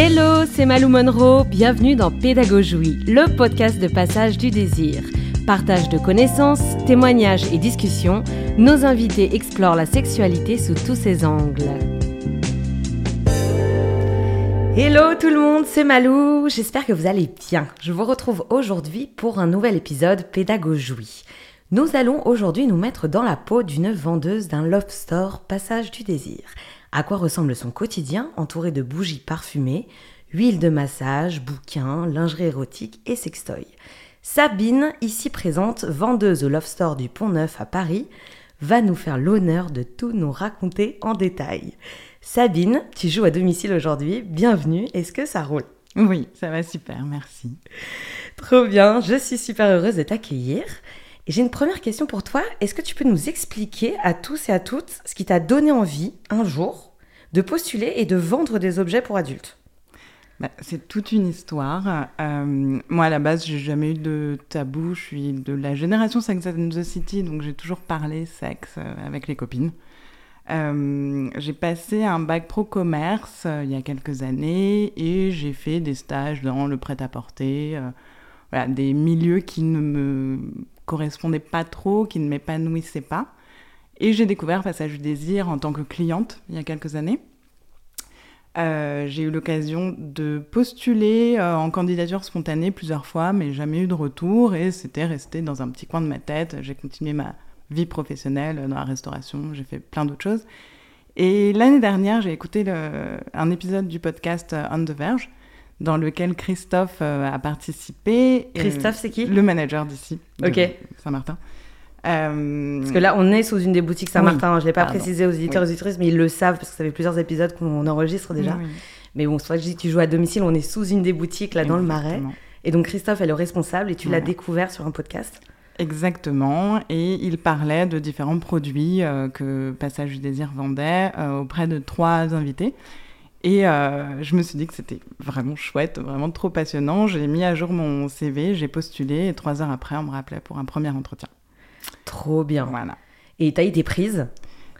Hello, c'est Malou Monroe, bienvenue dans Pédagogie, le podcast de passage du désir. Partage de connaissances, témoignages et discussions, nos invités explorent la sexualité sous tous ses angles. Hello tout le monde, c'est Malou, j'espère que vous allez bien. Je vous retrouve aujourd'hui pour un nouvel épisode Pédagogie. Nous allons aujourd'hui nous mettre dans la peau d'une vendeuse d'un love store Passage du désir. À quoi ressemble son quotidien entouré de bougies parfumées, huile de massage, bouquins, lingerie érotique et sextoy. Sabine, ici présente, vendeuse au Love Store du Pont Neuf à Paris, va nous faire l'honneur de tout nous raconter en détail. Sabine, tu joues à domicile aujourd'hui, bienvenue, est-ce que ça roule? Oui, ça va super, merci. Trop bien, je suis super heureuse de t'accueillir. J'ai une première question pour toi. Est-ce que tu peux nous expliquer à tous et à toutes ce qui t'a donné envie, un jour, de postuler et de vendre des objets pour adultes? Bah, c'est toute une histoire. Euh, moi, à la base, j'ai jamais eu de tabou. Je suis de la génération Sex and the City, donc j'ai toujours parlé sexe euh, avec les copines. Euh, j'ai passé un bac pro commerce il y a quelques années et j'ai fait des stages dans le prêt-à-porter, des milieux qui ne me correspondaient pas trop, qui ne m'épanouissaient pas. Et j'ai découvert Passage du désir en tant que cliente il y a quelques années. Euh, j'ai eu l'occasion de postuler euh, en candidature spontanée plusieurs fois, mais jamais eu de retour et c'était resté dans un petit coin de ma tête. J'ai continué ma vie professionnelle dans la restauration, j'ai fait plein d'autres choses. Et l'année dernière, j'ai écouté un épisode du podcast euh, On the Verge dans lequel Christophe a participé. Christophe, c'est qui? Le manager d'ici, Ok. Saint-Martin. Euh, parce que là, on est sous une des boutiques Saint-Martin. Je ne l'ai pas précisé aux éditeurs et aux éditrices, mais ils le savent parce que ça fait plusieurs épisodes qu'on enregistre déjà. Mais bon, soit que je dis tu joues à domicile, on est sous une des boutiques là dans le Marais. Et donc Christophe est le responsable et tu l'as découvert sur un podcast? Exactement, et il parlait de différents produits euh, que Passage du Désir vendait euh, auprès de trois invités. Et je me suis dit que c'était vraiment chouette, vraiment trop passionnant. J'ai mis à jour mon CV, j'ai postulé, et trois heures après, on me rappelait pour un premier entretien. Trop bien. Voilà. Et tu as été prise?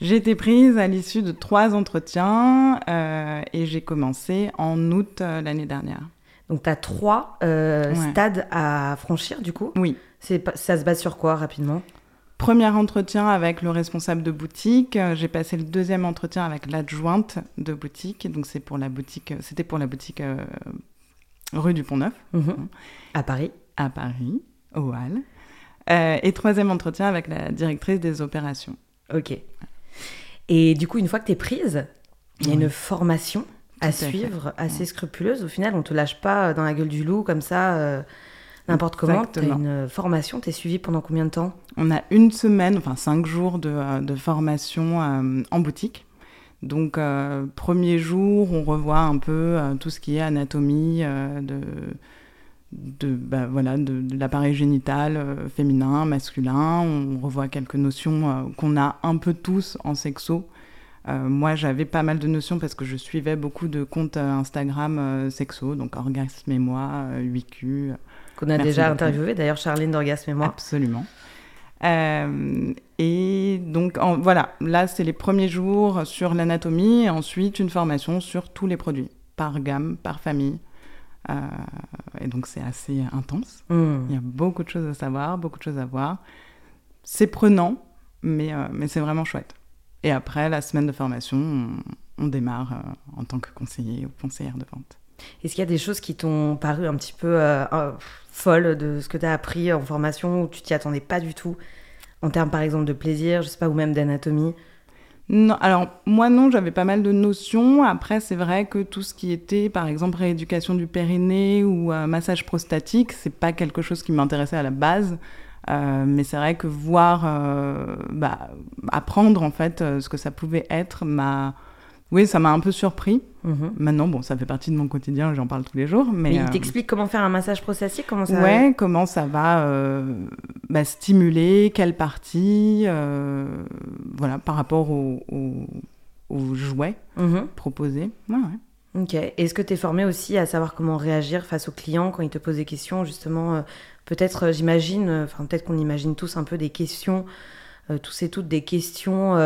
J'ai été prise à l'issue de trois entretiens euh, et j'ai commencé en août euh, l'année dernière. Donc tu as trois euh, stades à franchir du coup? Oui. Ça se base sur quoi rapidement? Premier entretien avec le responsable de boutique. J'ai passé le deuxième entretien avec l'adjointe de boutique. Donc c'est pour la boutique. C'était pour la boutique rue du Pont Neuf. Mhm. À Paris. À Paris, au Hall. Euh, et troisième entretien avec la directrice des opérations. Ok. Et du coup, une fois que tu es prise, il y a une formation à, suivre assez scrupuleuse. Au final, on te lâche pas dans la gueule du loup comme ça, euh, n'importe comment. Tu as une formation, tu es suivie pendant combien de temps? On a une semaine, enfin cinq jours de, euh, de formation en boutique. Donc, premier jour, on revoit un peu tout ce qui est anatomie de de, bah, voilà, de, l'appareil génital euh, féminin, masculin. On revoit quelques notions euh, qu'on a un peu tous en sexo. Euh, moi, j'avais pas mal de notions parce que je suivais beaucoup de comptes Instagram sexo, donc Orgasme et moi, 8Q. Qu'on a déjà interviewé d'ailleurs, Charline d'Orgasme et moi. Absolument. et donc, voilà, là, c'est les premiers jours sur l'anatomie et ensuite une formation sur tous les produits, par gamme, par famille. Euh, et donc c'est assez intense. Hmm. Il y a beaucoup de choses à savoir, beaucoup de choses à voir. C'est prenant, mais, euh, mais c'est vraiment chouette. Et après, la semaine de formation, on, démarre euh, en tant que conseiller ou conseillère de vente. Est-ce qu'il y a des choses qui t'ont paru un petit peu folles de ce que tu as appris en formation où tu t'y attendais pas du tout En termes par exemple de plaisir, je sais pas, ou même d'anatomie? Non, alors moi non, j'avais pas mal de notions. Après, c'est vrai que tout ce qui était, par exemple, rééducation du périnée ou euh, massage prostatique, c'est pas quelque chose qui m'intéressait à la base. Euh, mais c'est vrai que voir, euh, bah, apprendre en fait ce que ça pouvait être m'a oui, ça m'a un peu surpris. Mhm. Maintenant, bon, ça fait partie de mon quotidien, j'en parle tous les jours. Mais, il euh, t'explique comment faire un massage prostatique comment ça... Ouais, comment ça va euh, bah, stimuler, quelle partie, euh, voilà, par rapport aux jouets mhm. proposés. Ouais, ouais. Ok. Est-ce que tu es formé aussi à savoir comment réagir face aux clients quand ils te posent des questions Justement, peut-être, j'imagine, enfin, peut-être qu'on imagine tous un peu des questions, tous et toutes des questions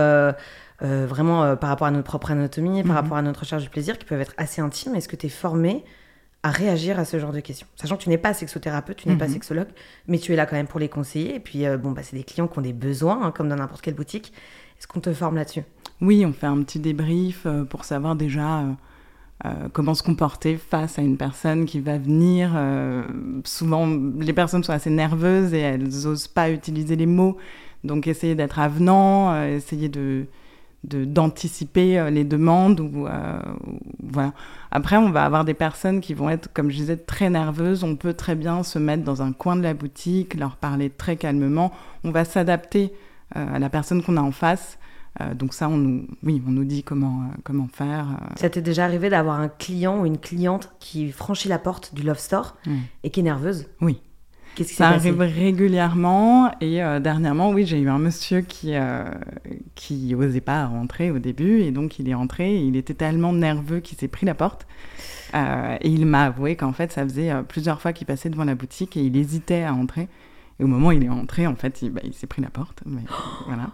euh, vraiment euh, par rapport à notre propre anatomie, par Mhm. rapport à notre recherche du plaisir, qui peuvent être assez intimes. Est-ce que tu es formé à réagir à ce genre de questions? Sachant que tu n'es pas sexothérapeute, tu n'es pas Mhm. sexologue, mais tu es là quand même pour les conseiller. Et puis, euh, bon, bah, c'est des clients qui ont des besoins, hein, comme dans n'importe quelle boutique. Est-ce qu'on te forme là-dessus? Oui, on fait un petit débrief euh, pour savoir déjà euh, comment se comporter face à une personne qui va venir. euh, souvent, les personnes sont assez nerveuses et elles n'osent pas utiliser les mots. Donc, essayer d'être avenant, euh, essayer de- d'anticiper euh, les demandes ou euh, ou- voilà. Après, on va avoir des personnes qui vont être, comme je disais, très nerveuses. On peut très bien se mettre dans un coin de la boutique, leur parler très calmement. On va s'adapter euh, à la personne qu'on a en face. Euh, donc ça, on nous, oui, on nous dit comment, comment faire. Ça t'est déjà arrivé d'avoir un client ou une cliente qui franchit la porte du Love Store Mm. et qui est nerveuse? Oui. Qu'est-ce qui Ça passé arrive régulièrement et euh, dernièrement, oui, j'ai eu un monsieur qui euh, qui osait pas rentrer au début et donc il est rentré et il était tellement nerveux qu'il s'est pris la porte Euh, et il m'a avoué qu'en fait ça faisait euh, plusieurs fois qu'il passait devant la boutique et il hésitait à entrer et au moment où il est entré, en fait, il, bah, il s'est pris la porte. Mais, voilà.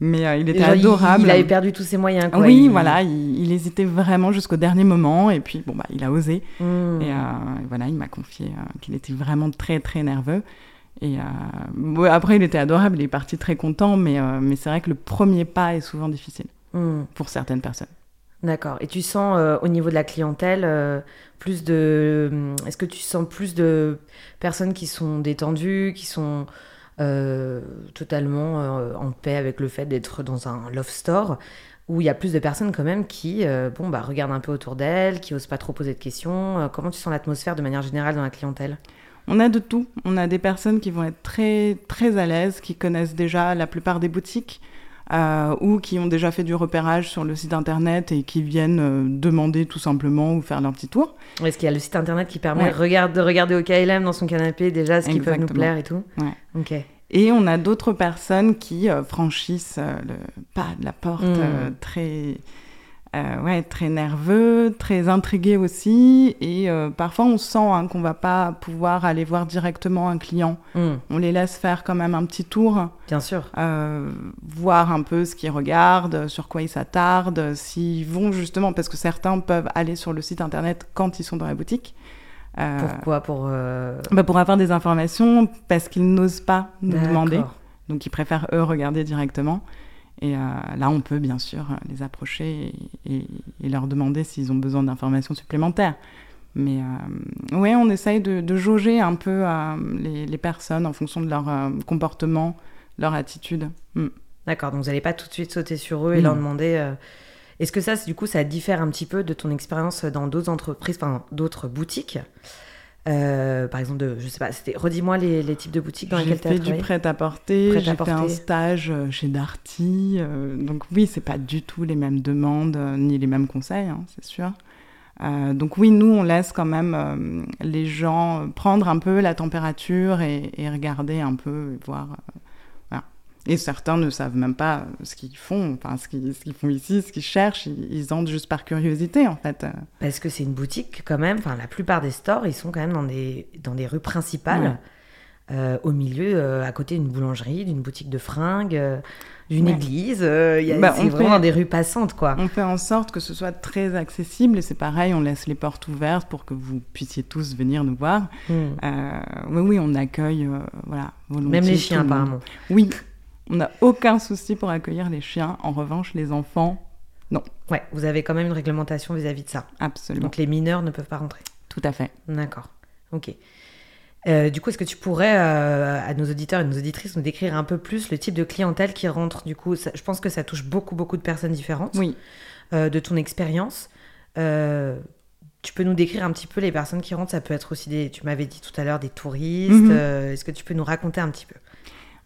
Mais euh, il était Genre, adorable. Il, avait perdu tous ses moyens, quoi. oui, Il- voilà, il, il hésitait vraiment jusqu'au dernier moment et puis bon bah il a osé. Mm. Et euh, voilà, il m'a confié euh, qu'il était vraiment très très nerveux. Et bon, après, il était adorable, il est parti très content, mais, mais c'est vrai que le premier pas est souvent difficile Mm. pour certaines personnes. D'accord. Et tu sens euh, au niveau de la clientèle euh, plus de. hum, Est-ce que tu sens plus de personnes qui sont détendues, qui sont euh, totalement euh, en paix avec le fait d'être dans un love store où il y a plus de personnes quand même qui euh, bon, bah, regardent un peu autour d'elles, qui osent pas trop poser de questions Comment tu sens l'atmosphère de manière générale dans la clientèle? On a de tout. On a des personnes qui vont être très très à l'aise, qui connaissent déjà la plupart des boutiques. Euh, ou qui ont déjà fait du repérage sur le site internet et qui viennent euh, demander tout simplement ou faire leur petit tour. Est-ce qu'il y a le site internet qui permet Ouais. de regarder- de regarder au KLM dans son canapé déjà ce qui peut nous plaire et tout Ouais. Ok. Et on a d'autres personnes qui euh, franchissent le pas de la porte Mm. très, euh, ouais, très nerveux, très intrigués aussi. Et euh, parfois, on sent hein, qu'on va pas pouvoir aller voir directement un client. Mm, On les laisse faire quand même un petit tour, Bien sûr. euh, voir un peu ce qu'ils regardent, sur quoi ils s'attardent, s'ils vont justement, parce que certains peuvent aller sur le site internet quand ils sont dans la boutique. Euh, Pourquoi Pour. bah, pour avoir des informations, parce qu'ils n'osent pas nous demander. Donc ils préfèrent eux regarder directement. Et euh, là, on peut bien sûr les approcher et, et- et leur demander s'ils ont besoin d'informations supplémentaires. Mais euh, ouais, on essaye de, de jauger un peu euh, les, les personnes en fonction de leur euh, comportement, leur attitude. Mm. D'accord, donc vous n'allez pas tout de suite sauter sur eux et Non. leur demander. Est-ce que ça, du coup, ça diffère un petit peu de ton expérience dans d'autres entreprises, enfin d'autres boutiques? Euh, Par exemple, de, je sais pas, c'était. Redis-moi les, les types de boutiques dans J'ai lesquelles tu as fait du travaillé. prêt-à-porter, j'ai fait un stage euh, chez Darty. euh, donc oui, c'est pas du tout les mêmes demandes euh, ni les mêmes conseils, hein, c'est sûr. Euh, donc oui, nous, on laisse quand même euh, les gens prendre un peu la température et, et regarder un peu et voir. Et certains ne savent même pas ce qu'ils font, enfin ce qu'ils font ici, ce qu'ils cherchent. Ils, ils entrent juste par curiosité, en fait. Parce que c'est une boutique quand même. Enfin, la plupart des stores, ils sont quand même dans des dans des rues principales, Ouais. euh, au milieu, euh, à côté d'une boulangerie, d'une boutique de fringues, euh, d'une Ouais. église. y a- Bah, on vraiment fait- dans des rues passantes, quoi. On fait en sorte que ce soit très accessible et c'est pareil, on laisse les portes ouvertes pour que vous puissiez tous venir nous voir. Mm. Euh, oui, oui, on accueille, voilà, volontiers Même les chiens, apparemment. Oui, on n'a aucun souci pour accueillir les chiens. En revanche, les enfants, Ouais, vous avez quand même une réglementation vis-à-vis de ça. absolument. Donc les mineurs ne peuvent pas rentrer. Tout à fait. D'accord. Ok. Euh, du coup, est-ce que tu pourrais, euh, à nos auditeurs et nos auditrices, nous décrire un peu plus le type de clientèle qui rentre? Du coup, ça- je pense que ça touche beaucoup, beaucoup de personnes différentes. Oui. Euh, de ton expérience, tu peux nous décrire un petit peu les personnes qui rentrent? Ça peut être aussi des, tu m'avais dit tout à l'heure, des touristes. Mhm. est-ce que tu peux nous raconter un petit peu?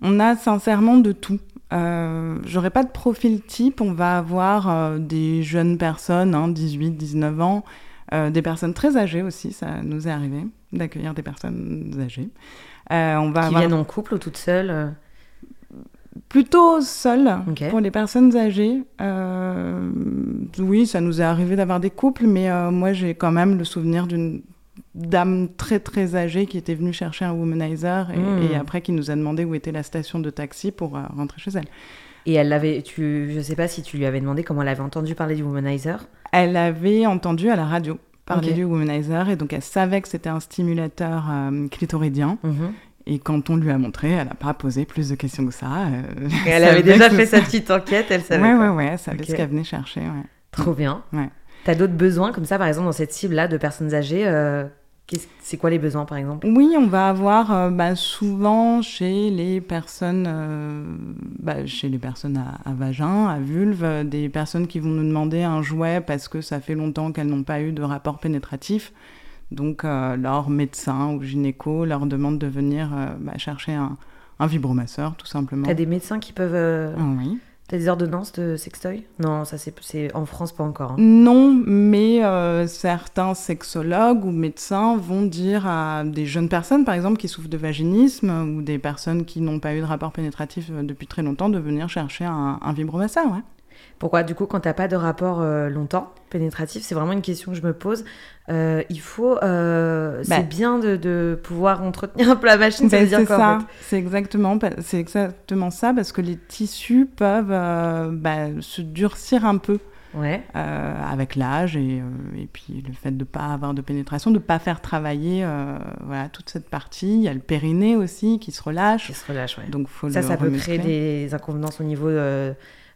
On a sincèrement de tout. Euh, J'aurais pas de profil type. On va avoir euh, des jeunes personnes, hein, 18, 19 ans, euh, des personnes très âgées aussi. Ça nous est arrivé d'accueillir des personnes âgées. Euh, on va Qui avoir viennent en couple ou toutes seules plutôt seul Ok. pour les personnes âgées. Oui, ça nous est arrivé d'avoir des couples, mais moi j'ai quand même le souvenir d'une dame très très âgée qui était venue chercher un womanizer et, Mm. et après qui nous a demandé où était la station de taxi pour euh, rentrer chez elle. Et elle l'avait, tu, je sais pas si tu lui avais demandé comment elle avait entendu parler du womanizer. Elle avait entendu à la radio parler du womanizer et donc elle savait que c'était un stimulateur euh, clitoridien. Mhm. Et quand on lui a montré, elle n'a pas posé plus de questions que ça. euh, Et elle avait déjà fait ça- sa petite enquête, elle savait. Ouais, quoi. ouais, ouais, elle savait ce qu'elle venait chercher. Ouais. Trop bien. Ouais. T'as d'autres besoins comme ça, par exemple, dans cette cible-là de personnes âgées euh, C'est quoi les besoins, par exemple? Oui, on va avoir euh, bah, souvent chez les personnes, euh, bah, chez les personnes à, à vagin, à vulve, euh, des personnes qui vont nous demander un jouet parce que ça fait longtemps qu'elles n'ont pas eu de rapport pénétratif. Donc euh, leur médecin ou gynéco leur demande de venir bah, chercher un, un vibromasseur, tout simplement. T'as des médecins qui peuvent. Ah oui. T'as des ordonnances de sextoy? Non, ça c'est en France pas encore. hein. Non, mais euh, certains sexologues ou médecins vont dire à des jeunes personnes, par exemple, qui souffrent de vaginisme ou des personnes qui n'ont pas eu de rapport pénétratif euh, depuis très longtemps, de venir chercher un, un vibromasseur. Ouais. Pourquoi Du coup, quand t'as pas de rapport euh, longtemps pénétratif, c'est vraiment une question que je me pose. Euh, il faut, euh, Bah. c'est bien de, de pouvoir entretenir un peu la machine. Dire c'est ça, c'est exactement, c'est exactement ça, parce que les tissus peuvent bah, se durcir un peu Ouais. euh, avec l'âge et, euh, et puis le fait de ne pas avoir de pénétration, de ne pas faire travailler euh, voilà, toute cette partie. Il y a le périnée aussi qui se relâche. Qui se relâche, ouais. Donc faut Ça, le ça peut créer des inconvéniences au niveau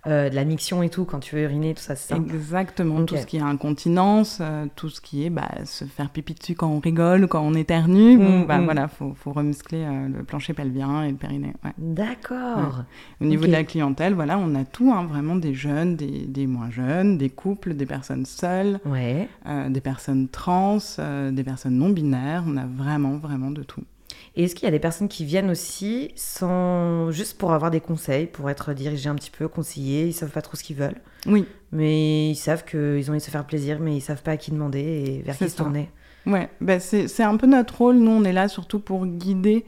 euh, de la miction et tout, quand tu veux uriner, tout ça, c'est ça Exactement, tout ce qui est incontinence, euh, tout ce qui est bah, se faire pipi dessus quand on rigole, quand on éternue. Bon, Mm, bah, mm. voilà, faut, faut remuscler euh, le plancher pelvien et le périnée. ouais. D'accord. Au niveau de la clientèle, voilà, on a tout, hein, vraiment des jeunes, des, des moins jeunes, des couples, des personnes seules, Ouais. des personnes trans, des personnes non binaires. On a vraiment, vraiment de tout. Et est-ce qu'il y a des personnes qui viennent aussi sans juste pour avoir des conseils, pour être dirigés un petit peu, conseillés, ils savent pas trop ce qu'ils veulent, Oui, mais ils savent qu'ils ont envie de se faire plaisir, mais ils savent pas à qui demander et vers qui se tourner. ouais, bah, c'est c'est un peu notre rôle. Nous, on est là surtout pour guider,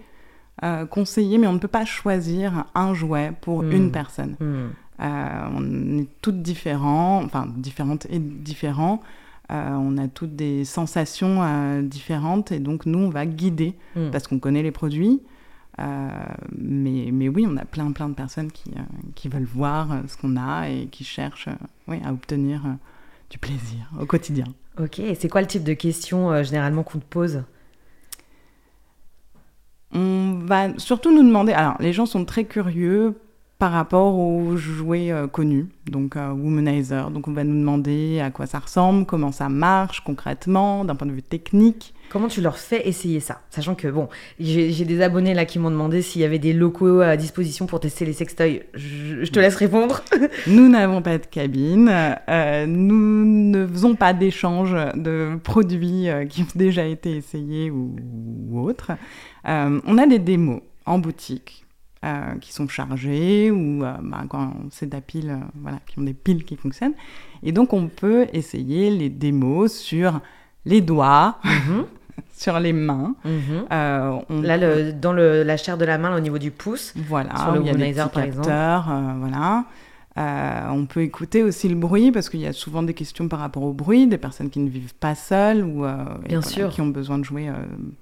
euh, conseiller, mais on ne peut pas choisir un jouet pour Mm. une personne. Hmm. Euh, on est toutes différents, enfin différentes et différents. Euh, on a toutes des sensations euh, différentes et donc nous on va guider Hmm. parce qu'on connaît les produits. Euh, mais, mais oui, on a plein plein de personnes qui, qui veulent voir ce qu'on a et qui cherchent oui, à obtenir du plaisir au quotidien. Ok, et c'est quoi le type de questions euh, généralement qu'on te pose? On va surtout nous demander. Alors, les gens sont très curieux par rapport aux jouets euh, connus, donc euh, Womanizer. Donc, on va nous demander à quoi ça ressemble, comment ça marche concrètement, d'un point de vue technique. Comment tu leur fais essayer ça? Sachant que, bon, j'ai des abonnés là qui m'ont demandé s'il y avait des locaux à disposition pour tester les sextoys. Je, je te laisse répondre. Nous n'avons pas de cabine, euh, nous ne faisons pas d'échange de produits euh, qui ont déjà été essayés ou, ou autres. On a des démos en boutique euh, qui sont chargées ou euh, bah, quand c'est des piles, euh, voilà, qui ont des piles qui fonctionnent. Et donc on peut essayer les démos sur les doigts, Mhm, sur les mains. mhm. Euh, on Là, le, dans le- la chair de la main, là, au niveau du pouce. Voilà, Sur le womanizer, par exemple. euh, voilà. Euh, on peut écouter aussi le bruit parce qu'il y a souvent des questions par rapport au bruit, des personnes qui ne vivent pas seules ou et Bien voilà, sûr. qui ont besoin de jouer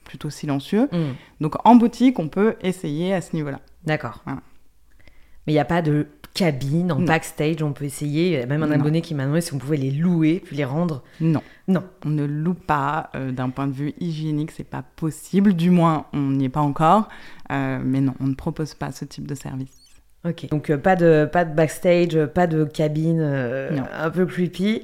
plutôt silencieux. Hmm, Donc en boutique, on peut essayer à ce niveau-là. D'accord. Voilà. Mais il n'y a pas de cabine en Non. backstage, on peut essayer. Il y a même un Non. abonné qui m'a demandé si on pouvait les louer puis les rendre. Non, Non. on ne loue pas euh, d'un point de vue hygiénique, c'est pas possible. Du moins, on n'y est pas encore. Euh, mais non, on ne propose pas ce type de service. Ok. Donc euh, pas de pas de backstage, pas de cabine un peu creepy.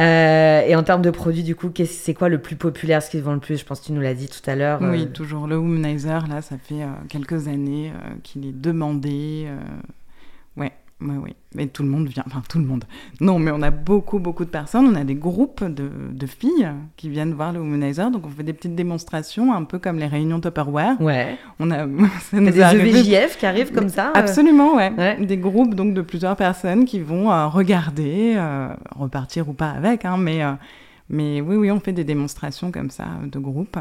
Euh, et en termes de produits, du coup, c'est quoi le plus populaire, ce qui se vend le plus? Je pense que tu nous l'as dit tout à l'heure. Oui, euh, toujours le womanizer, là, ça fait euh, quelques années qu'il est demandé. Ouais, ouais, ouais. Mais tout le monde vient, enfin tout le monde. Non, mais on a beaucoup, beaucoup de personnes. On a des groupes de, de filles qui viennent voir le womanizer. Donc on fait des petites démonstrations, un peu comme les réunions Tupperware. Ouais. On a, ça nous des EVJF qui arrivent comme ça euh, Absolument, ouais. Ouais. Des groupes donc de plusieurs personnes qui vont euh, regarder, euh, repartir ou pas avec, hein, mais, euh, mais oui, oui, on fait des démonstrations comme ça de groupe.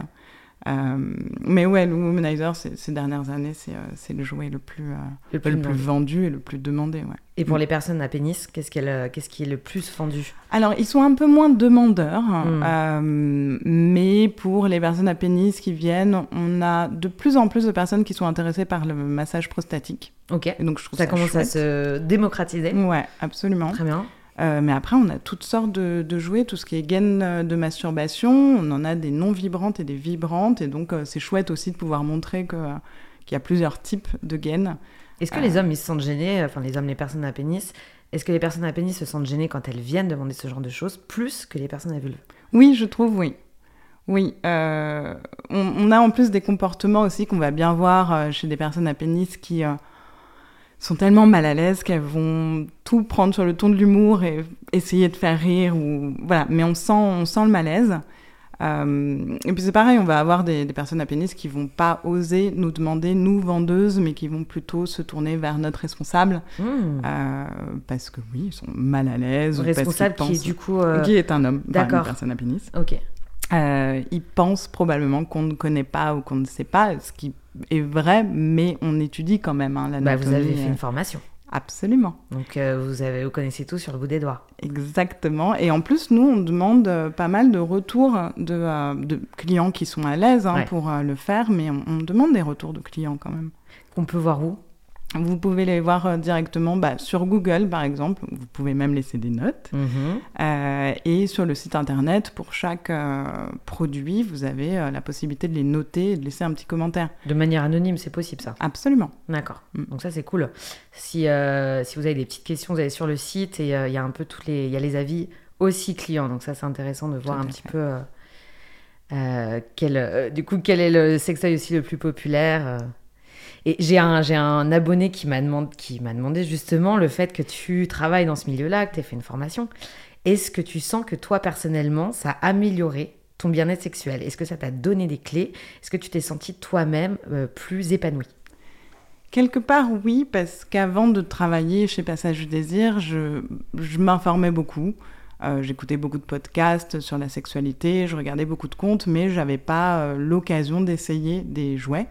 Euh, mais ouais, le Womanizer, ces dernières années, c'est c'est le jouet le plus, le plus, le plus vendu et le plus demandé. Ouais. Et pour Mm. les personnes à pénis, qu'est-ce qu'elle- qu'est-ce qui est le plus vendu? Alors, ils sont un peu moins demandeurs, Mm. euh, mais pour les personnes à pénis qui viennent, on a de plus en plus de personnes qui sont intéressées par le massage prostatique. Ok. Et donc, je trouve Ça ça, commence à se démocratiser. Ouais, absolument. Très bien. Euh, mais après, on a toutes sortes de, de jouets, tout ce qui est gaine euh, de masturbation. On en a des non vibrantes et des vibrantes. Et donc, euh, c'est chouette aussi de pouvoir montrer que, euh, qu'il y a plusieurs types de gaines. Est-ce que les hommes, ils se sentent gênés, enfin les hommes, les personnes à pénis, est-ce que les personnes à pénis se sentent gênées quand elles viennent demander ce genre de choses, plus que les personnes à vulve? Oui, je trouve, oui. Oui, on, on a en plus des comportements aussi qu'on va bien voir chez des personnes à pénis qui sont tellement mal à l'aise qu'elles vont tout prendre sur le ton de l'humour et essayer de faire rire ou voilà. Mais on sent, on sent le malaise. Euh, et puis c'est pareil, on va avoir des, des personnes à pénis qui vont pas oser nous demander, nous vendeuses, mais qui vont plutôt se tourner vers notre responsable Hmm. euh, parce que oui, ils sont mal à l'aise. ou parce qu'ils Responsable qui est du coup. euh, qui est un homme, enfin, d'accord. une personne à pénis. Ok. Euh, ils pensent probablement qu'on ne connaît pas ou qu'on ne sait pas, ce qui est vrai, mais on étudie quand même hein, Bah, l'anatomie. vous avez fait euh, une formation. Absolument, Donc euh, vous, avez, vous connaissez tout sur le bout des doigts. exactement. Et en plus, nous, on demande euh, pas mal de retours de, euh, de clients qui sont à l'aise hein, Ouais. pour euh, le faire, mais on, on demande des retours de clients quand même. Qu'on peut voir où? Vous pouvez les voir euh, directement bah, sur Google, par exemple. Vous pouvez même laisser des notes. Mhm. Euh, et sur le site internet, pour chaque euh, produit, vous avez euh, la possibilité de les noter et de laisser un petit commentaire. De manière anonyme, c'est possible ça? Absolument. D'accord. Mm. Donc ça c'est cool. Si, si vous avez des petites questions, vous allez sur le site et il y a un peu toutes les, y a les avis aussi clients. Donc ça c'est intéressant de voir Tout un petit fait. peu quel, du coup quel est le sextoy aussi le plus populaire. J'ai un, un abonné qui m'a demandé, justement le fait que tu travailles dans ce milieu-là, que tu as fait une formation. Est-ce que tu sens que toi personnellement ça a amélioré ton bien-être sexuel? Est-ce que ça t'a donné des clés? Est-ce que tu t'es senti toi-même euh, plus épanoui Quelque part, oui, parce qu'avant de travailler chez Passage du Désir, je, je m'informais beaucoup. Euh, J'écoutais beaucoup de podcasts sur la sexualité, je regardais beaucoup de comptes, mais j'avais pas euh, l'occasion d'essayer des jouets.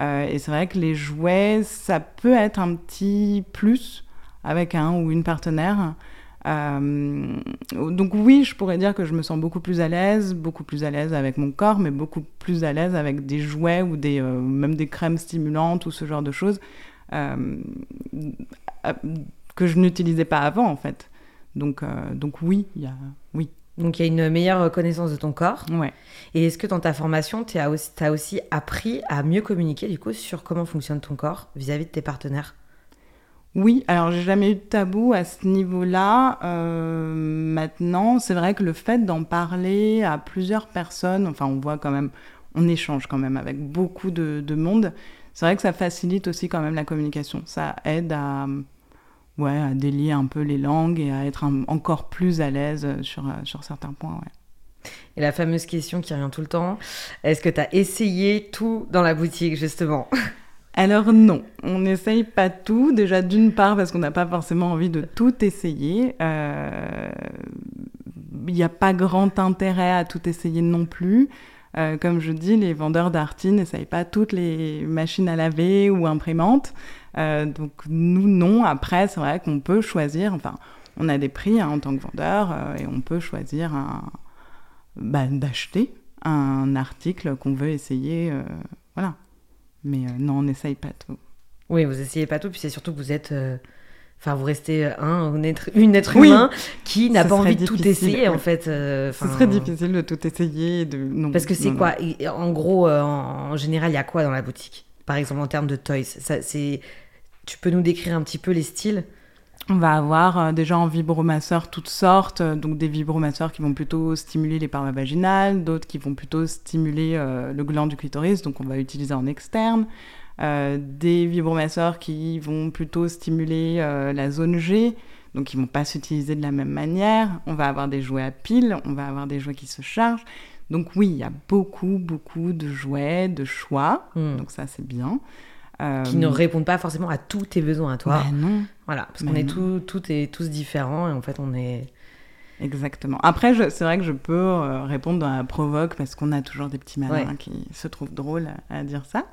Euh, et c'est vrai que les jouets, ça peut être un petit plus avec un ou une partenaire. Euh, donc oui, je pourrais dire que je me sens beaucoup plus à l'aise, beaucoup plus à l'aise avec mon corps, mais beaucoup plus à l'aise avec des jouets ou des, euh, même des crèmes stimulantes ou ce genre de choses que je n'utilisais pas avant en fait. Donc, donc oui, il y a oui, Donc il y a une meilleure connaissance de ton corps. ouais. Et est-ce que dans ta formation, tu as aussi appris à mieux communiquer du coup sur comment fonctionne ton corps vis-à-vis de tes partenaires? Oui, alors j'ai jamais eu de tabou à ce niveau-là. Euh, maintenant, c'est vrai que le fait d'en parler à plusieurs personnes, enfin on voit quand même, on échange quand même avec beaucoup de, de monde, c'est vrai que ça facilite aussi quand même la communication. Ça aide à, ouais, à délier un peu les langues et à être un- encore plus à l'aise sur, euh, sur certains points. Ouais. Et la fameuse question qui revient tout le temps, est-ce que tu as essayé tout dans la boutique justement? Alors non, on n'essaye pas tout. Déjà d'une part parce qu'on n'a pas forcément envie de tout essayer. Euh, Il n'y a pas grand intérêt à tout essayer non plus. Euh, comme je dis, les vendeurs d'Arty n'essayent pas toutes les machines à laver ou imprimantes. Euh, donc nous, non. Après, c'est vrai qu'on peut choisir, enfin, on a des prix hein, en tant que vendeur euh, et on peut choisir bah, d'acheter un article qu'on veut essayer. euh, voilà. Mais non, on n'essaye pas tout. Oui, vous essayez pas tout, puis c'est surtout que vous êtes... Enfin, vous restez un, un être, une être Oui. humain qui n'a pas envie de tout essayer, en fait. euh, Ce serait difficile de tout essayer. De... Non, Parce que c'est quoi En gros, en, en général, il y a quoi dans la boutique? Par exemple, en termes de toys c'est... Tu peux nous décrire un petit peu les styles? On va avoir euh, déjà en vibromasseur toutes sortes, euh, donc des vibromasseurs qui vont plutôt stimuler les parois vaginales, d'autres qui vont plutôt stimuler euh, le gland du clitoris, donc on va utiliser en externe. Des vibromasseurs qui vont plutôt stimuler la zone G, donc ils vont pas s'utiliser de la même manière. On va avoir des jouets à pile, on va avoir des jouets qui se chargent. Donc oui, il y a beaucoup, beaucoup de jouets, de choix, Hmm. donc ça c'est bien. Euh, qui ne répondent pas forcément à tous tes besoins à toi. bah non. Voilà, parce Bah qu'on est tout, tout et tous différents et en fait on est Exactement. Après, c'est vrai que je peux euh, répondre dans la provoque parce qu'on a toujours des petits malins Ouais. qui se trouvent drôles à, à dire ça.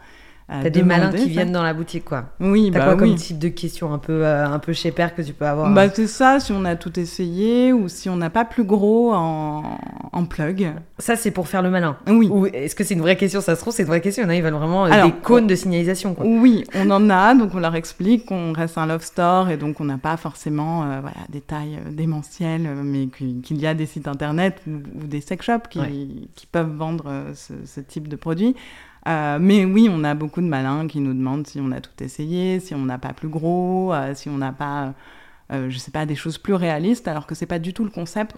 T'as des malins qui ça. viennent dans la boutique, quoi. Oui, T'as bah quoi comme oui. type de questions un peu, euh, un peu chez Père que tu peux avoir Bah, c'est ça, si on a tout essayé ou si on n'a pas plus gros en, en plug. Ça, c'est pour faire le malin. Oui. Ou est-ce que c'est une vraie question? Ça se trouve, c'est une vraie question. Il y en a, ils veulent vraiment euh, Alors, des cônes de signalisation, quoi. Oui, on en a, donc on leur explique qu'on reste un love store et donc on n'a pas forcément euh, voilà, des tailles euh, démentielles, euh, mais qu'il y a des sites internet ou, ou des sex shops qui, Ouais. qui peuvent vendre euh, ce, ce type de produit. Euh, mais oui, on a beaucoup de malins qui nous demandent si on a tout essayé, si on n'a pas plus gros, euh, si on n'a pas, euh, je sais pas, des choses plus réalistes, alors que c'est pas du tout le concept.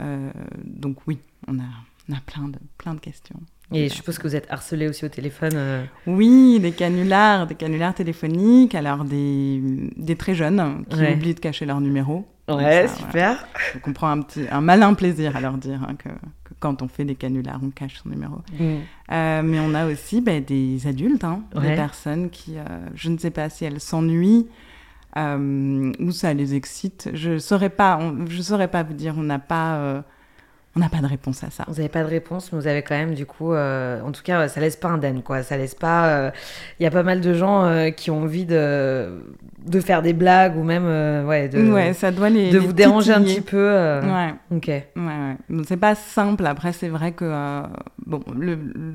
Euh, donc oui, on a, on a plein, de, plein de questions. Et je suppose que vous êtes harcelé aussi au téléphone. euh. Oui, des canulars, des canulars téléphoniques, alors des, des très jeunes qui Ouais. oublient de cacher leur numéro. Ouais, ça, super. voilà. Donc on prend un, petit, un malin plaisir à leur dire hein, que, que quand on fait des canulars, on cache son numéro. Hum. Euh, mais on a aussi ben, des adultes, hein, Ouais. des personnes qui, euh, je ne sais pas si elles s'ennuient euh, ou ça les excite. Je saurais pas, on- je saurais pas vous dire. On n'a pas, on n'a pas de réponse à ça. Vous n'avez pas de réponse, mais vous avez quand même, du coup, euh, en tout cas, ça laisse pas indemne, quoi. Ça laisse pas. euh, Il y a pas mal de gens euh, qui ont envie de, de faire des blagues ou même, euh, ouais, de, ouais, ça doit les. de les vous déranger un petit peu. euh, Ouais. Ok. Ouais, ouais. Donc, C'est pas simple. Après, c'est vrai que euh, bon, le, le-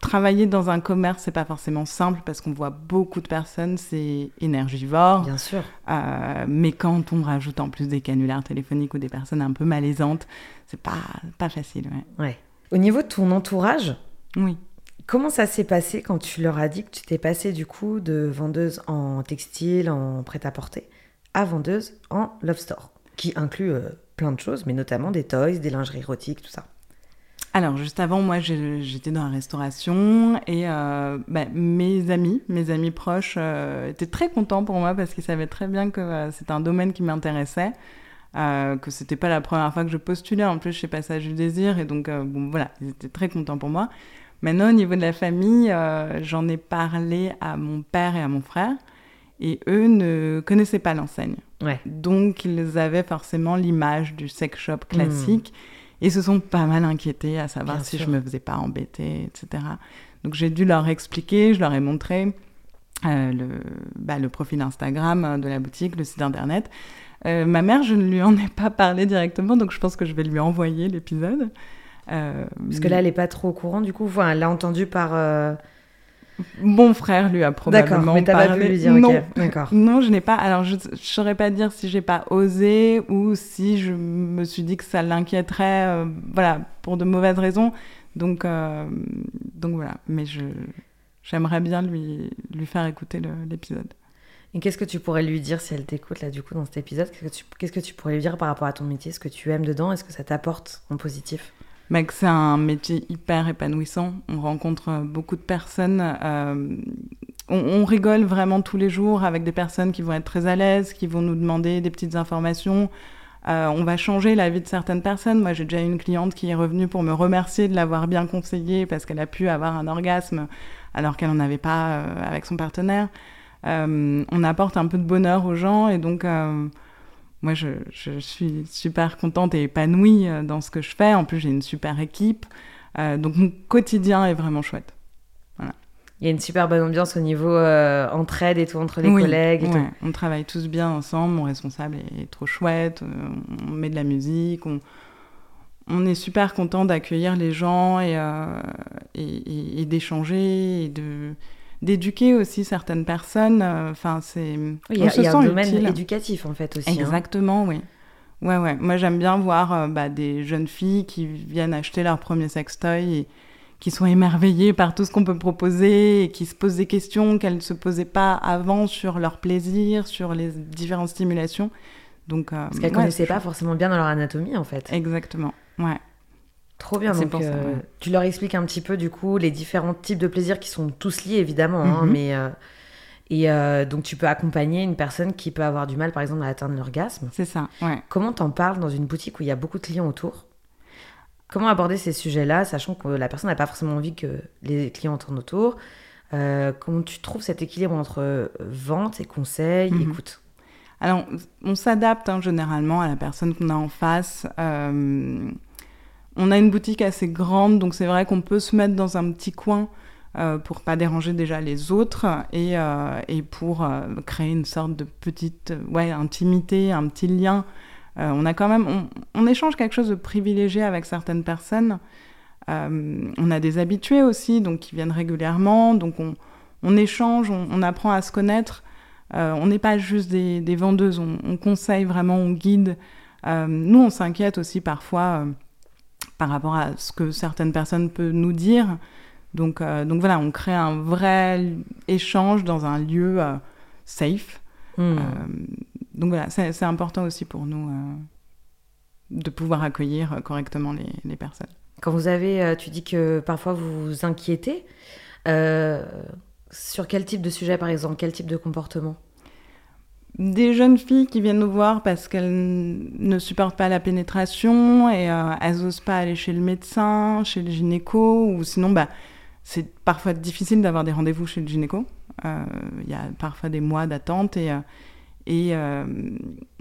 travailler dans un commerce, c'est pas forcément simple parce qu'on voit beaucoup de personnes, c'est énergivore. Bien sûr. Euh, mais quand on rajoute en plus des canulars téléphoniques ou des personnes un peu malaisantes, c'est pas pas facile. Ouais. Ouais. Au niveau de ton entourage, Oui. comment ça s'est passé quand tu leur as dit que tu t'es passée du coup de vendeuse en textile, en prêt-à-porter, à vendeuse en love store, qui inclut euh, plein de choses, mais notamment des toys, des lingeries érotiques, tout ça? Alors, juste avant, moi, j'étais dans la restauration et euh, bah, mes amis, mes amis proches euh, étaient très contents pour moi parce qu'ils savaient très bien que euh, c'était un domaine qui m'intéressait, que c'était pas la première fois que je postulais. En plus, chez Passage du Désir et donc, bon, voilà, ils étaient très contents pour moi. Maintenant, au niveau de la famille, j'en ai parlé à mon père et à mon frère et eux ne connaissaient pas l'enseigne. Ouais. Donc, ils avaient forcément l'image du sex shop classique et se sont pas mal inquiétés à savoir Bien si sûr. je me faisais pas embêter, etc. Donc, j'ai dû leur expliquer, je leur ai montré euh, le, bah, le profil Instagram euh, de la boutique, le site internet. Euh, ma mère, je ne lui en ai pas parlé directement, donc je pense que je vais lui envoyer l'épisode. Euh, Parce que là, elle est pas trop au courant, du coup. Enfin, elle l'a entendu par. Mon frère lui a probablement D'accord, mais t'as pas parlé. pu lui dire, non. D'accord. Non, je n'ai pas. Alors, je ne saurais pas dire si j'ai pas osé ou si je me suis dit que ça l'inquiéterait, euh, voilà, pour de mauvaises raisons. Donc, euh, donc voilà. Mais je j'aimerais bien lui lui faire écouter le- l'épisode. Et qu'est-ce que tu pourrais lui dire si elle t'écoute là du coup dans cet épisode? Qu'est-ce que tu, qu'est-ce que tu pourrais lui dire par rapport à ton métier? Ce que tu aimes dedans? Est-ce que ça t'apporte en positif? Que c'est un métier hyper épanouissant. On rencontre euh, beaucoup de personnes. euh, on, rigole vraiment tous les jours avec des personnes qui vont être très à l'aise, qui vont nous demander des petites informations. Euh, on va changer la vie de certaines personnes. Moi, j'ai déjà une cliente qui est revenue pour me remercier de l'avoir bien conseillée parce qu'elle a pu avoir un orgasme alors qu'elle n'en avait pas avec son partenaire. On apporte un peu de bonheur aux gens et donc moi je, je suis super contente et épanouie euh, dans ce que je fais. En plus j'ai une super équipe, Euh, donc mon quotidien est vraiment chouette. Il y a une super bonne ambiance au niveau euh, entraide et tout entre les Oui, collègues. Et ouais, tout. on travaille tous bien ensemble. Mon responsable est trop chouette. euh, On met de la musique. On, on est super content d'accueillir les gens et, euh, et, et- et d'échanger et de d'éduquer aussi certaines personnes. euh, Enfin, c'est. Il y a, se y a un domaine utile. éducatif en fait aussi. hein. Exactement, oui. Ouais, ouais. Moi, j'aime bien voir euh, bah, des jeunes filles qui viennent acheter leur premier sextoy et qui sont émerveillées par tout ce qu'on peut proposer et qui se posent des questions qu'elles ne se posaient pas avant sur leur plaisir, sur les différentes stimulations. Donc, euh, Parce qu'elles ouais, connaissaient pas forcément bien dans leur anatomie en fait. Exactement, ouais. Trop bien. Donc, pour ça, euh, ouais. tu leur expliques un petit peu du coup les différents types de plaisirs qui sont tous liés évidemment, hein, Mhm. mais euh, et euh, donc tu peux accompagner une personne qui peut avoir du mal par exemple à atteindre l'orgasme. C'est ça, ouais. Comment t'en parles dans une boutique où il y a beaucoup de clients autour? Comment aborder ces sujets-là, sachant que la personne n'a pas forcément envie que les clients tournent autour? Euh, Comment tu trouves cet équilibre entre vente et conseil, Mhm. écoute? Alors, on s'adapte hein, généralement à la personne qu'on a en face. Euh, on a une boutique assez grande, donc c'est vrai qu'on peut se mettre dans un petit coin euh, pour pas déranger déjà les autres et, euh, et pour euh, créer une sorte de petite ouais, intimité, un petit lien. on a quand même, on, échange quelque chose de privilégié avec certaines personnes. on a des habitués aussi, donc qui viennent régulièrement, donc on, on échange, on, apprend à se connaître. on n'est pas juste des, vendeuses, on, conseille vraiment, on guide. nous, on s'inquiète aussi parfois par rapport à ce que certaines personnes peuvent nous dire. Donc, euh, donc voilà, on crée un vrai échange dans un lieu euh, safe. Hmm. Euh, donc voilà, c'est important aussi pour nous de pouvoir accueillir correctement les, les, personnes. Quand vous avez, tu dis que parfois vous vous inquiétez, sur quel type de sujet par exemple, quel type de comportement? Des jeunes filles qui viennent nous voir parce qu'elles ne supportent pas la pénétration et elles n'osent pas aller chez le médecin, chez le gynéco, ou sinon bah, c'est parfois difficile d'avoir des rendez-vous chez le gynéco. Euh, il y a parfois des mois d'attente et, euh, et euh,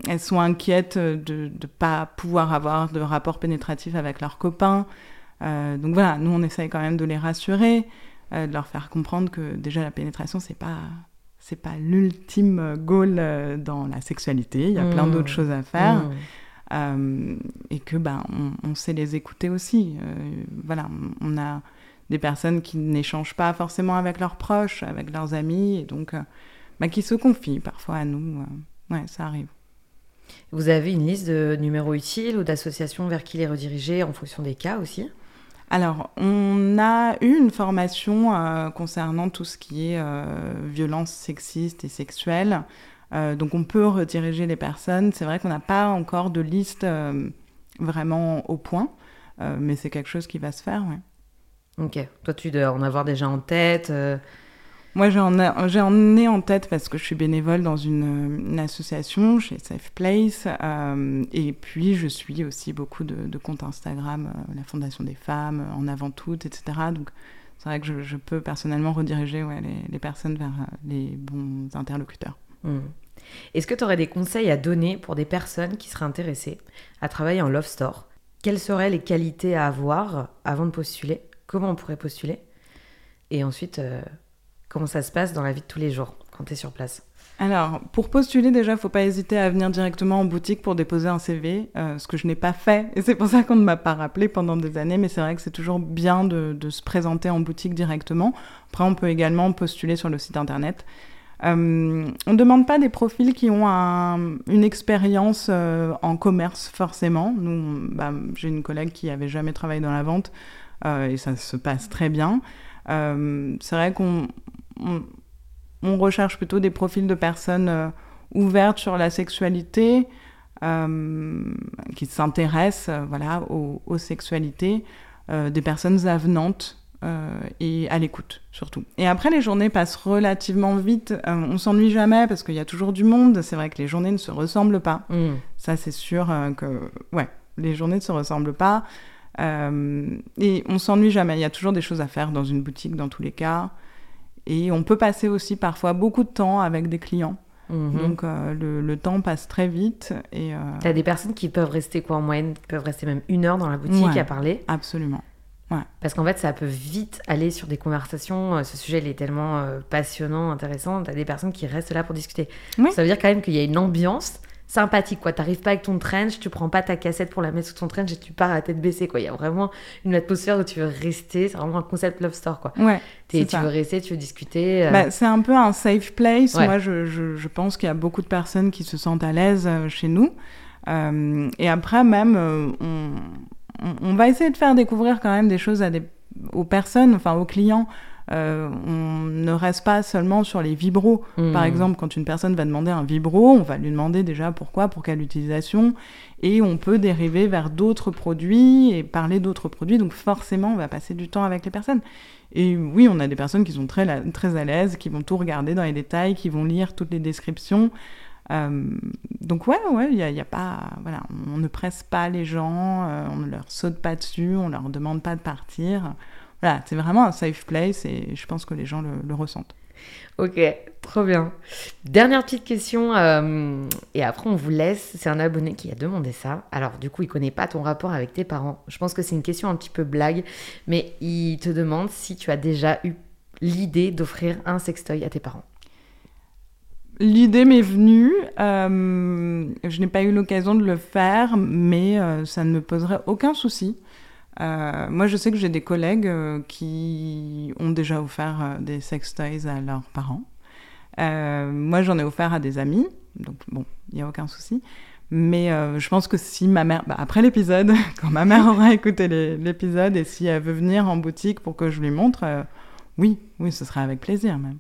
elles sont inquiètes de ne pas pouvoir avoir de rapport pénétratif avec leurs copains. donc voilà, nous on essaye quand même de les rassurer, de leur faire comprendre que déjà la pénétration c'est pas c'est pas l'ultime goal dans la sexualité. Il y a plein mmh. d'autres choses à faire. Mmh. et que ben on, on, sait les écouter aussi. voilà, on a des personnes qui n'échangent pas forcément avec leurs proches, avec leurs amis, et donc euh, bah, qui se confient parfois à nous. Euh, ouais, ça arrive. Vous avez une liste de numéros utiles ou d'associations vers qui les rediriger en fonction des cas aussi? Alors, on a eu une formation euh, concernant tout ce qui est violence sexiste et sexuelle. donc, on peut rediriger les personnes. C'est vrai qu'on n'a pas encore de liste vraiment au point, mais c'est quelque chose qui va se faire. Ouais. Ok. Toi, tu dois en avoir déjà en tête. Euh. Moi, j'en ai, en tête parce que je suis bénévole dans une, association chez Safe Place. Euh, et puis, je suis aussi beaucoup de, comptes Instagram, euh, la Fondation des femmes, En avant toutes, etc. Donc, c'est vrai que je, peux personnellement rediriger ouais, les, personnes vers les bons interlocuteurs. Hmm. Est-ce que tu aurais des conseils à donner pour des personnes qui seraient intéressées à travailler en Love Store? Quelles seraient les qualités à avoir avant de postuler? Comment on pourrait postuler? Et ensuite, euh, comment ça se passe dans la vie de tous les jours quand tu es sur place alors, pour postuler, déjà, faut pas hésiter à venir directement en boutique pour déposer un CV, euh, ce que je n'ai pas fait. Et c'est pour ça qu'on ne m'a pas rappelé pendant des années. Mais c'est vrai que c'est toujours bien de, se présenter en boutique directement. Après, on peut également postuler sur le site internet. Euh, on ne demande pas des profils qui ont une expérience en commerce, forcément. Nous, bah, j'ai une collègue qui n'avait jamais travaillé dans la vente. Euh, et ça se passe très bien. Euh, c'est vrai qu'on on, recherche plutôt des profils de personnes euh, ouvertes sur la sexualité, qui s'intéressent voilà, aux, sexualités, des personnes avenantes et à l'écoute surtout. Et après, les journées passent relativement vite. on s'ennuie jamais parce qu'il y a toujours du monde. C'est vrai que les journées ne se ressemblent pas. Mm. Ça, c'est sûr que ouais, les journées ne se ressemblent pas. Euh, et on s'ennuie jamais. Il y a toujours des choses à faire dans une boutique, dans tous les cas. Et on peut passer aussi parfois beaucoup de temps avec des clients. Mhm. Donc euh, le, temps passe très vite. Et euh... as des personnes qui peuvent rester quoi en moyenne, qui peuvent rester même une heure dans la boutique à parler. Absolument. Ouais. Parce qu'en fait, ça peut vite aller sur des conversations. Euh, ce sujet, il est tellement passionnant, intéressant. Tu as des personnes qui restent là pour discuter. Ça veut dire quand même qu'il y a une ambiance sympathique quoi. T'arrives pas avec ton trench tu prends pas ta cassette pour la mettre sous ton trench et tu pars à la tête baissée quoi. Il y a vraiment une atmosphère où tu veux rester. C'est vraiment un concept love store quoi. Ouais tu veux rester tu veux discuter euh. bah, c'est un peu un safe place. Moi je, je, je pense qu'il y a beaucoup de personnes qui se sentent à l'aise euh, chez nous. Euh, et après même on, on, va essayer de faire découvrir quand même des choses à des aux personnes enfin aux clients euh, on ne reste pas seulement sur les vibros. Hmm. Par exemple, quand une personne va demander un vibro, on va lui demander déjà pourquoi, pour quelle utilisation, et on peut dériver vers d'autres produits et parler d'autres produits. Donc forcément, on va passer du temps avec les personnes. Et oui, on a des personnes qui sont très, très à l'aise, qui vont tout regarder dans les détails, qui vont lire toutes les descriptions. Euh, donc ouais, ouais, il y, a, pas, voilà, on ne presse pas les gens, euh, on ne leur saute pas dessus, on leur demande pas de partir. Voilà, c'est vraiment un safe place et je pense que les gens le, ressentent. Ok, Trop bien. Dernière petite question, euh, et après on vous laisse. C'est un abonné qui a demandé ça. Alors du coup, il connaît pas ton rapport avec tes parents. Je pense que c'est une question un petit peu blague, mais il te demande si tu as déjà eu l'idée d'offrir un sextoy à tes parents. L'idée m'est venue. euh, je n'ai pas eu l'occasion de le faire, mais euh, ça ne me poserait aucun souci. Euh, moi, je sais que j'ai des collègues euh, qui ont déjà offert euh, des sextoys à leurs parents. Moi, j'en ai offert à des amis, donc bon, il n'y a aucun souci. Mais je pense que si ma mère, bah, après l'épisode, quand ma mère aura écouté l'épisode et si elle veut venir en boutique pour que je lui montre, oui, oui, ce sera avec plaisir même.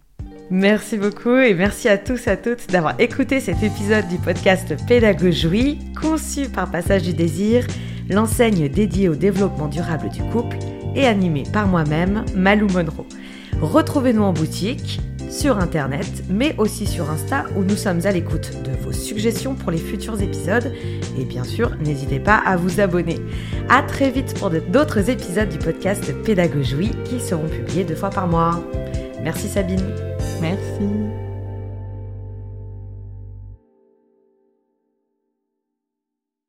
Merci beaucoup et merci à tous et à toutes d'avoir écouté cet épisode du podcast Pédagogie, conçu par Passage du Désir, l'enseigne dédiée au développement durable du couple et animé par moi-même, Malou Monroe. Retrouvez-nous en boutique, sur internet, mais aussi sur Insta où nous sommes à l'écoute de vos suggestions pour les futurs épisodes. Et bien sûr, n'hésitez pas à vous abonner. À très vite pour d'autres épisodes du podcast Pédagogie qui seront publiés deux fois par mois. Merci Sabine. Merci.